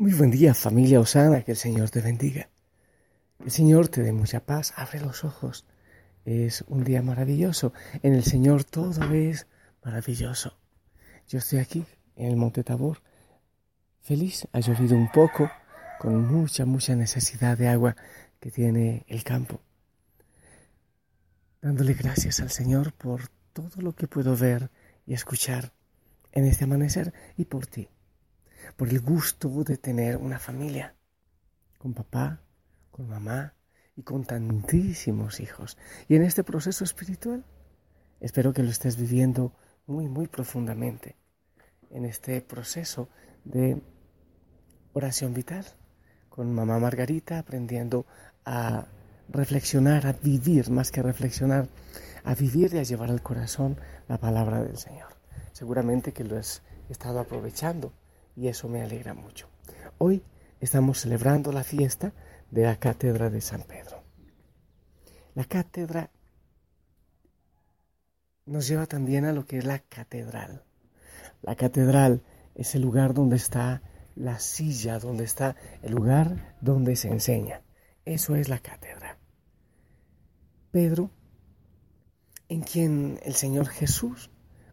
Muy buen día familia Osana, que el Señor te bendiga. El Señor te dé mucha paz, abre los ojos. Es un día maravilloso. En el Señor todo es maravilloso. Yo estoy aquí en el Monte Tabor, feliz. Ha llovido un poco, con mucha, mucha necesidad de agua que tiene el campo. Dándole gracias al Señor por todo lo que puedo ver y escuchar en este amanecer y por ti por el gusto de tener una familia, con papá, con mamá y con tantísimos hijos. Y en este proceso espiritual, espero que lo estés viviendo muy, muy profundamente, en este proceso de oración vital, con mamá Margarita aprendiendo a reflexionar, a vivir, más que reflexionar, a vivir y a llevar al corazón la palabra del Señor. Seguramente que lo has estado aprovechando y eso me alegra mucho. Hoy estamos celebrando la fiesta de la Cátedra de San Pedro. La cátedra nos lleva también a lo que es la catedral. La catedral es el lugar donde está la silla, donde está el lugar donde se enseña. Eso es la cátedra. Pedro, en quien el Señor Jesús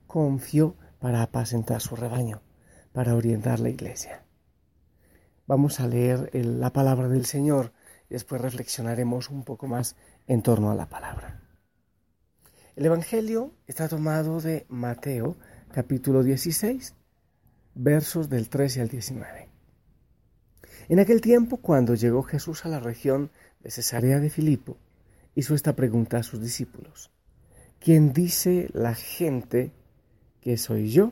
confió para apacentar su rebaño para orientar la iglesia. Vamos a leer la palabra del Señor y después reflexionaremos un poco más en torno a la palabra. El Evangelio está tomado de Mateo capítulo 16, versos del 13 al 19. En aquel tiempo, cuando llegó Jesús a la región de Cesarea de Filipo, hizo esta pregunta a sus discípulos. ¿Quién dice la gente que soy yo?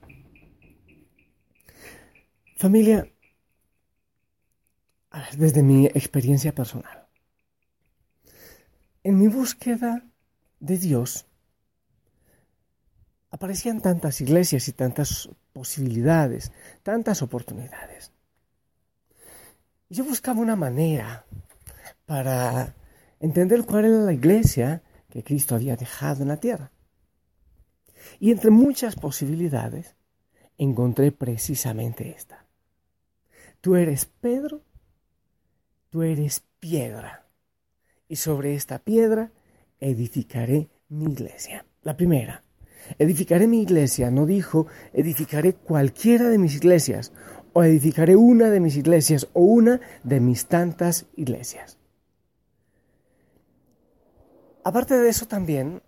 Familia, desde mi experiencia personal, en mi búsqueda de Dios, aparecían tantas iglesias y tantas posibilidades, tantas oportunidades. Yo buscaba una manera para entender cuál era la iglesia que Cristo había dejado en la tierra. Y entre muchas posibilidades, encontré precisamente esta. Tú eres Pedro, tú eres piedra, y sobre esta piedra edificaré mi iglesia. La primera, edificaré mi iglesia, no dijo edificaré cualquiera de mis iglesias, o edificaré una de mis iglesias, o una de mis tantas iglesias. Aparte de eso también,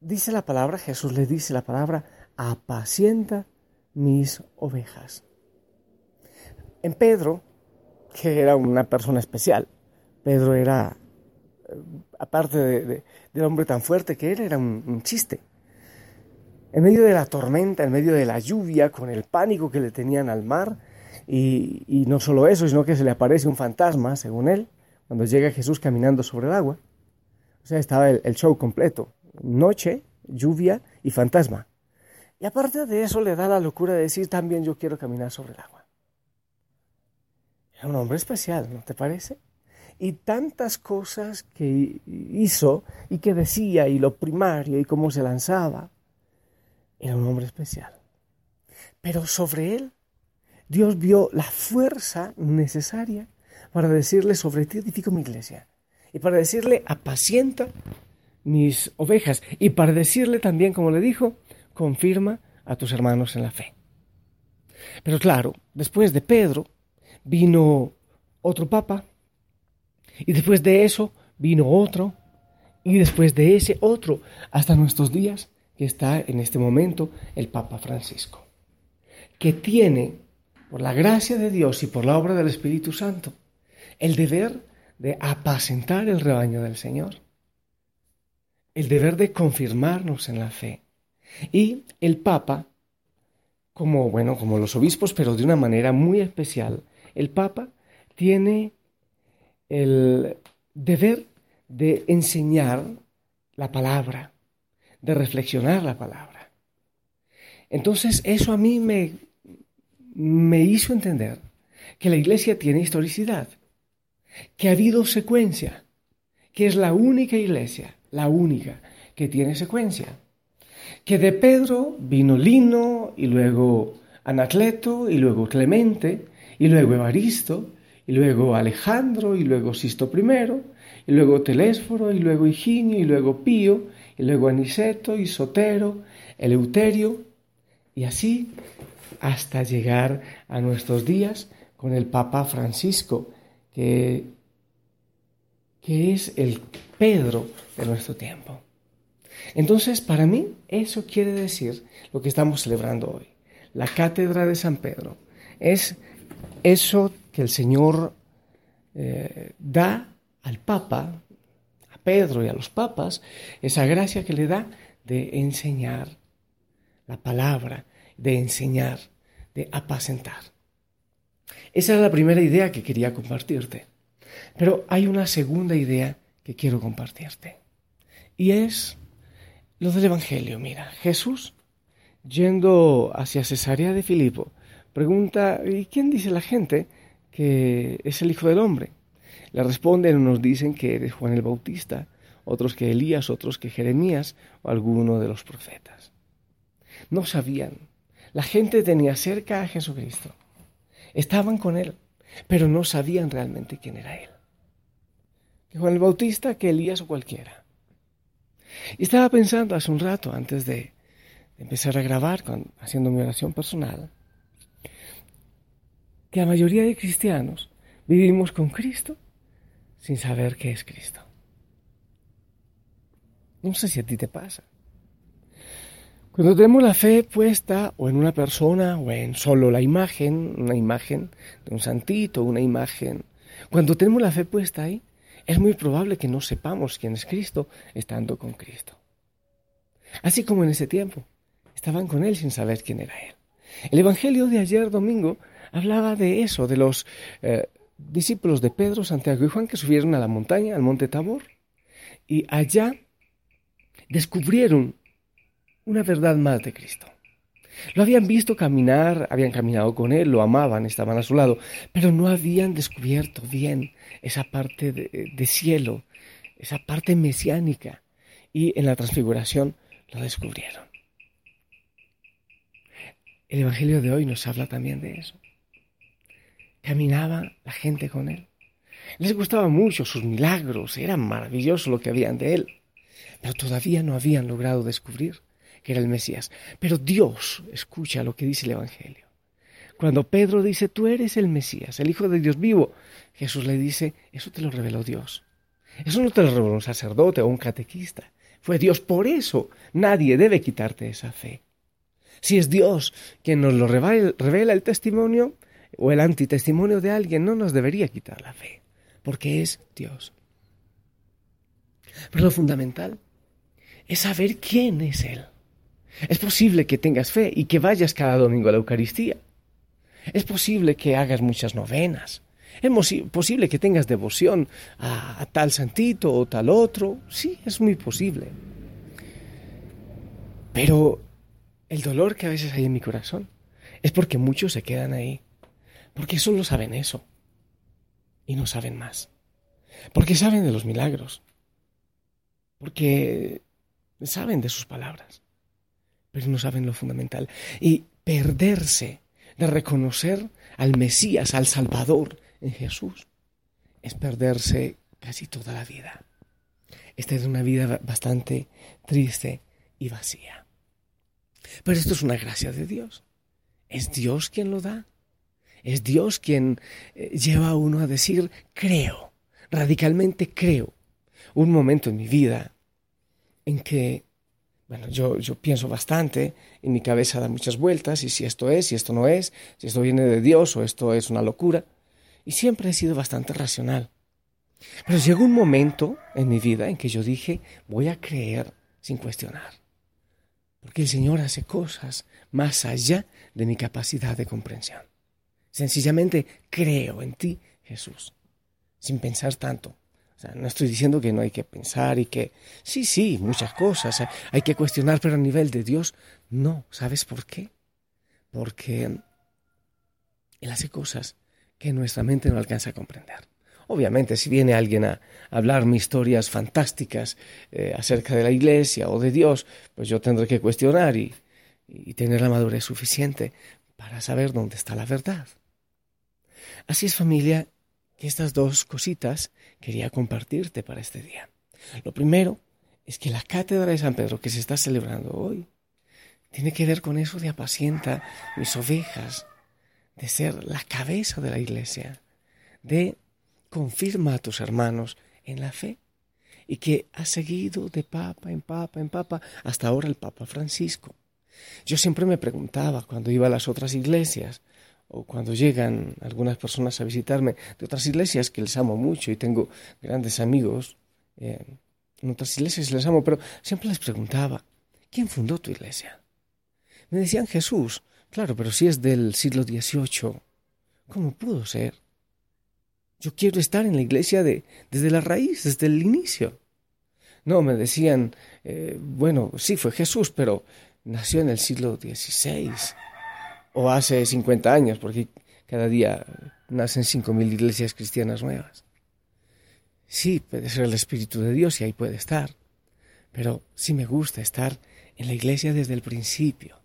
dice la palabra, Jesús le dice la palabra, apacienta mis ovejas Pedro, que era una persona especial. Pedro era, eh, aparte de, del hombre tan fuerte que era, era un, chiste. En medio de la tormenta, en medio de la lluvia, con el pánico que le tenían al mar, y, no solo eso, sino que se le aparece un fantasma, según él, cuando llega Jesús caminando sobre el agua. O sea, estaba el show completo. Noche, lluvia y fantasma. Y aparte de eso le da la locura de decir también yo quiero caminar sobre el agua. Era un hombre especial, ¿no te parece? Y tantas cosas que hizo y que decía y lo primario y cómo se lanzaba. Era un hombre especial. Pero sobre él Dios vio la fuerza necesaria para decirle sobre ti edifico mi iglesia. Y para decirle apacienta mis ovejas. Y para decirle también, como le dijo, confirma a tus hermanos en la fe. Pero claro, después de Pedro vino otro papa, y después de eso vino otro, y después de ese otro, hasta nuestros días, que está en este momento el Papa Francisco, que tiene, por la gracia de Dios y por la obra del Espíritu Santo, el deber de apacentar el rebaño del Señor, el deber de confirmarnos en la fe, y el Papa, como, bueno, como los obispos, pero de una manera muy especial, el Papa tiene el deber de enseñar la palabra, de reflexionar la palabra. Entonces eso a mí me, me hizo entender que la iglesia tiene historicidad, que ha habido secuencia, que es la única iglesia, la única que tiene secuencia que de Pedro vino Lino y luego Anacleto y luego Clemente y luego Evaristo y luego Alejandro y luego Sisto I y luego Telésforo y luego Higinio y luego Pío y luego Aniceto y Sotero, Eleuterio y así hasta llegar a nuestros días con el Papa Francisco que, que es el Pedro de nuestro tiempo. Entonces, para mí, eso quiere decir lo que estamos celebrando hoy. La cátedra de San Pedro es eso que el Señor eh, da al Papa, a Pedro y a los papas, esa gracia que le da de enseñar la palabra, de enseñar, de apacentar. Esa es la primera idea que quería compartirte. Pero hay una segunda idea que quiero compartirte. Y es lo del Evangelio, mira, Jesús, yendo hacia Cesarea de Filipo, pregunta, ¿y quién dice la gente que es el Hijo del Hombre? Le responden, unos dicen que eres Juan el Bautista, otros que Elías, otros que Jeremías o alguno de los profetas. No sabían. La gente tenía cerca a Jesucristo. Estaban con él, pero no sabían realmente quién era él. Que Juan el Bautista, que Elías o cualquiera. Y estaba pensando hace un rato, antes de, empezar a grabar, haciendo mi oración personal, que la mayoría de cristianos vivimos con Cristo sin saber qué es Cristo. No sé si a ti te pasa. Cuando tenemos la fe puesta o en una persona o en solo la imagen, una imagen de un santito, una imagen, cuando tenemos la fe puesta ahí, es muy probable que no sepamos quién es Cristo estando con Cristo. Así como en ese tiempo, estaban con Él sin saber quién era Él. El Evangelio de ayer domingo hablaba de eso, de los eh, discípulos de Pedro, Santiago y Juan que subieron a la montaña, al monte Tabor, y allá descubrieron una verdad más de Cristo. Lo habían visto caminar, habían caminado con él, lo amaban, estaban a su lado, pero no habían descubierto bien esa parte de, cielo, esa parte mesiánica. Y en la transfiguración lo descubrieron. El Evangelio de hoy nos habla también de eso. Caminaba la gente con él. Les gustaban mucho sus milagros, era maravilloso lo que habían de él, pero todavía no habían logrado descubrir que era el Mesías. Pero Dios escucha lo que dice el Evangelio. Cuando Pedro dice, tú eres el Mesías, el Hijo de Dios vivo, Jesús le dice, eso te lo reveló Dios. Eso no te lo reveló un sacerdote o un catequista. Fue Dios. Por eso nadie debe quitarte esa fe. Si es Dios quien nos lo revela el testimonio o el antitestimonio de alguien, no nos debería quitar la fe, porque es Dios. Pero lo fundamental es saber quién es Él. Es posible que tengas fe y que vayas cada domingo a la Eucaristía. Es posible que hagas muchas novenas. Es posible que tengas devoción a, tal santito o tal otro. Sí, es muy posible. Pero el dolor que a veces hay en mi corazón es porque muchos se quedan ahí, porque solo saben eso y no saben más, porque saben de los milagros, porque saben de sus palabras, pero no saben lo fundamental. Y perderse de reconocer al Mesías, al Salvador en Jesús, es perderse casi toda la vida. Esta es una vida bastante triste y vacía. Pero esto es una gracia de Dios. Es Dios quien lo da. Es Dios quien eh, lleva a uno a decir, creo, radicalmente creo. Un momento en mi vida en que, bueno, yo, yo pienso bastante, en mi cabeza da muchas vueltas, y si esto es, si esto no es, si esto viene de Dios o esto es una locura. Y siempre he sido bastante racional. Pero llegó un momento en mi vida en que yo dije, voy a creer sin cuestionar. Porque el Señor hace cosas más allá de mi capacidad de comprensión. Sencillamente creo en ti, Jesús, sin pensar tanto. O sea, no estoy diciendo que no hay que pensar y que sí, sí, muchas cosas hay que cuestionar, pero a nivel de Dios, no. ¿Sabes por qué? Porque Él hace cosas que nuestra mente no alcanza a comprender. Obviamente, si viene alguien a hablarme historias fantásticas eh, acerca de la iglesia o de Dios, pues yo tendré que cuestionar y tener la madurez suficiente para saber dónde está la verdad. Así es familia, que estas dos cositas quería compartirte para este día. Lo primero es que la cátedra de San Pedro que se está celebrando hoy tiene que ver con eso de apacienta mis ovejas, de ser la cabeza de la iglesia, de confirma a tus hermanos en la fe y que ha seguido de papa en papa en papa hasta ahora el Papa Francisco. Yo siempre me preguntaba cuando iba a las otras iglesias o cuando llegan algunas personas a visitarme de otras iglesias que les amo mucho y tengo grandes amigos eh, en otras iglesias les amo, pero siempre les preguntaba, ¿quién fundó tu iglesia? Me decían Jesús, claro, pero si es del siglo XVIII, ¿cómo pudo ser? Yo quiero estar en la iglesia de, desde la raíz, desde el inicio. No, me decían, eh, bueno, sí fue Jesús, pero nació en el siglo XVI o hace 50 años, porque cada día nacen 5.000 iglesias cristianas nuevas. Sí, puede ser el Espíritu de Dios y ahí puede estar, pero sí me gusta estar en la iglesia desde el principio.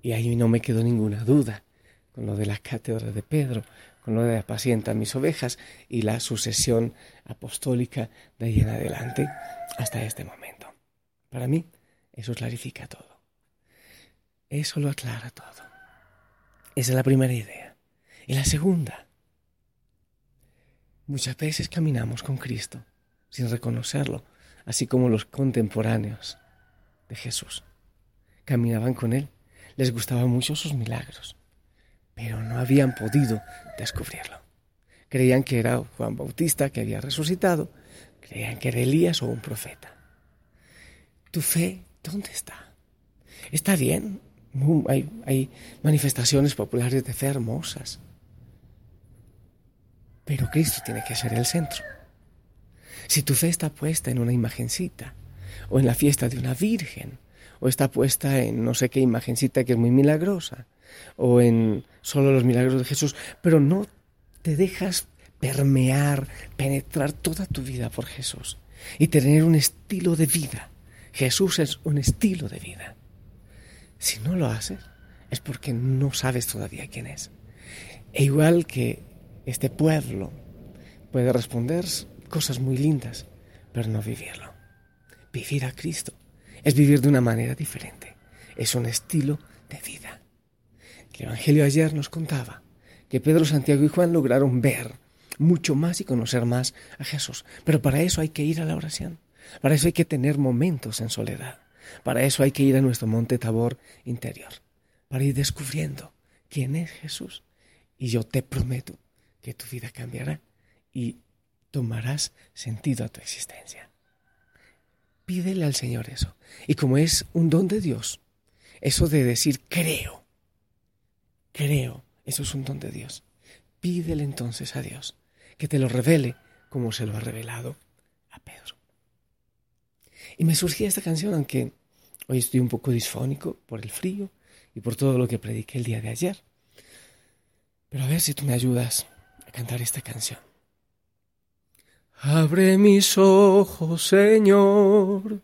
Y ahí no me quedó ninguna duda con lo de la cátedra de Pedro, con lo de apacienta mis ovejas y la sucesión apostólica de ahí en adelante hasta este momento. Para mí, eso clarifica todo. Eso lo aclara todo. Esa es la primera idea. Y la segunda, muchas veces caminamos con Cristo sin reconocerlo, así como los contemporáneos de Jesús. Caminaban con Él, les gustaban mucho sus milagros, pero no habían podido descubrirlo. Creían que era Juan Bautista que había resucitado, creían que era Elías o un profeta. ¿Tu fe dónde está? Está bien, hay, manifestaciones populares de fe hermosas, pero Cristo tiene que ser el centro. Si tu fe está puesta en una imagencita, o en la fiesta de una virgen, o está puesta en no sé qué imagencita que es muy milagrosa, o en solo los milagros de Jesús, pero no te dejas permear, penetrar toda tu vida por Jesús y tener un estilo de vida. Jesús es un estilo de vida. Si no lo haces, es porque no sabes todavía quién es. E igual que este pueblo puede responder cosas muy lindas, pero no vivirlo. Vivir a Cristo es vivir de una manera diferente. Es un estilo de vida. El Evangelio ayer nos contaba que Pedro, Santiago y Juan lograron ver mucho más y conocer más a Jesús. Pero para eso hay que ir a la oración. Para eso hay que tener momentos en soledad. Para eso hay que ir a nuestro monte Tabor interior. Para ir descubriendo quién es Jesús. Y yo te prometo que tu vida cambiará y tomarás sentido a tu existencia. Pídele al Señor eso. Y como es un don de Dios, eso de decir creo, creo, eso es un don de Dios. Pídele entonces a Dios que te lo revele como se lo ha revelado. Y me surgía esta canción, aunque Hoy estoy un poco disfónico por el frío y por todo lo que prediqué el día de ayer. Pero a ver si tú me ayudas a cantar esta canción. Abre mis ojos, Señor.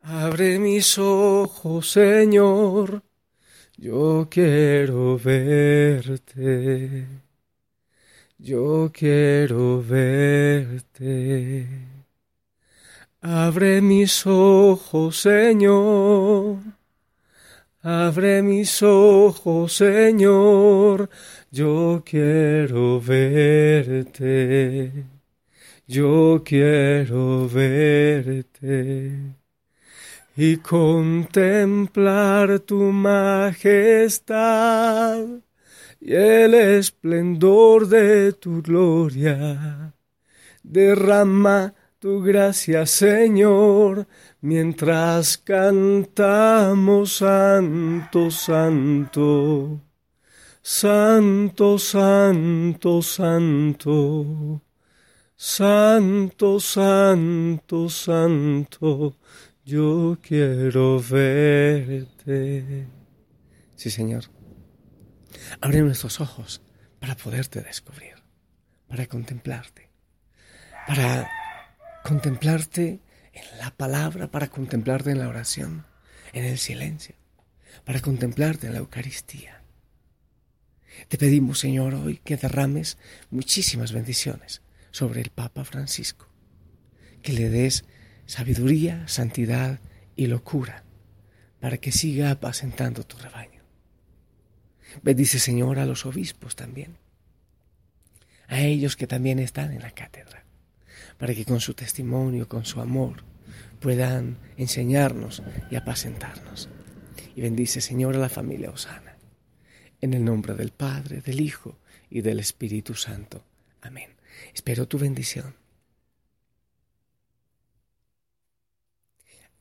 Abre mis ojos, Señor. Yo quiero verte. Yo quiero verte. Abre mis ojos, Señor. Abre mis ojos, Señor. Yo quiero verte. Yo quiero verte y contemplar tu majestad y el esplendor de tu gloria. Derrama tu gracia, Señor, mientras cantamos Santo, Santo, Santo, Santo, Santo, Santo, Santo, Santo, yo quiero verte. Sí, Señor. Abre nuestros ojos para poderte descubrir, para contemplarte, para contemplarte en la palabra, para contemplarte en la oración, en el silencio, para contemplarte en la Eucaristía. Te pedimos, Señor, hoy que derrames muchísimas bendiciones sobre el Papa Francisco, que le des sabiduría, santidad y locura para que siga apacentando tu rebaño. Bendice, Señor, a los obispos también, a ellos que también están en la cátedra, para que con su testimonio, con su amor, puedan enseñarnos y apacentarnos. Y bendice, Señor, a la familia Osana. En el nombre del Padre, del Hijo y del Espíritu Santo. Amén. Espero tu bendición.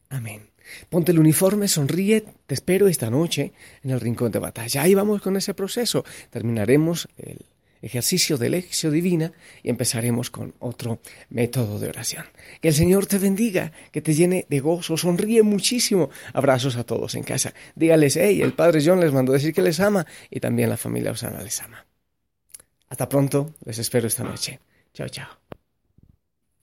Amén. Ponte el uniforme, sonríe, te espero esta noche en el rincón de batalla. Ahí vamos con ese proceso. Terminaremos el ejercicio de lección divina y empezaremos con otro método de oración. Que el Señor te bendiga, que te llene de gozo, sonríe muchísimo. Abrazos a todos en casa. Dígales, hey, el Padre John les mandó decir que les ama y también la familia Osana les ama. Hasta pronto, les espero esta noche. Chao, chao.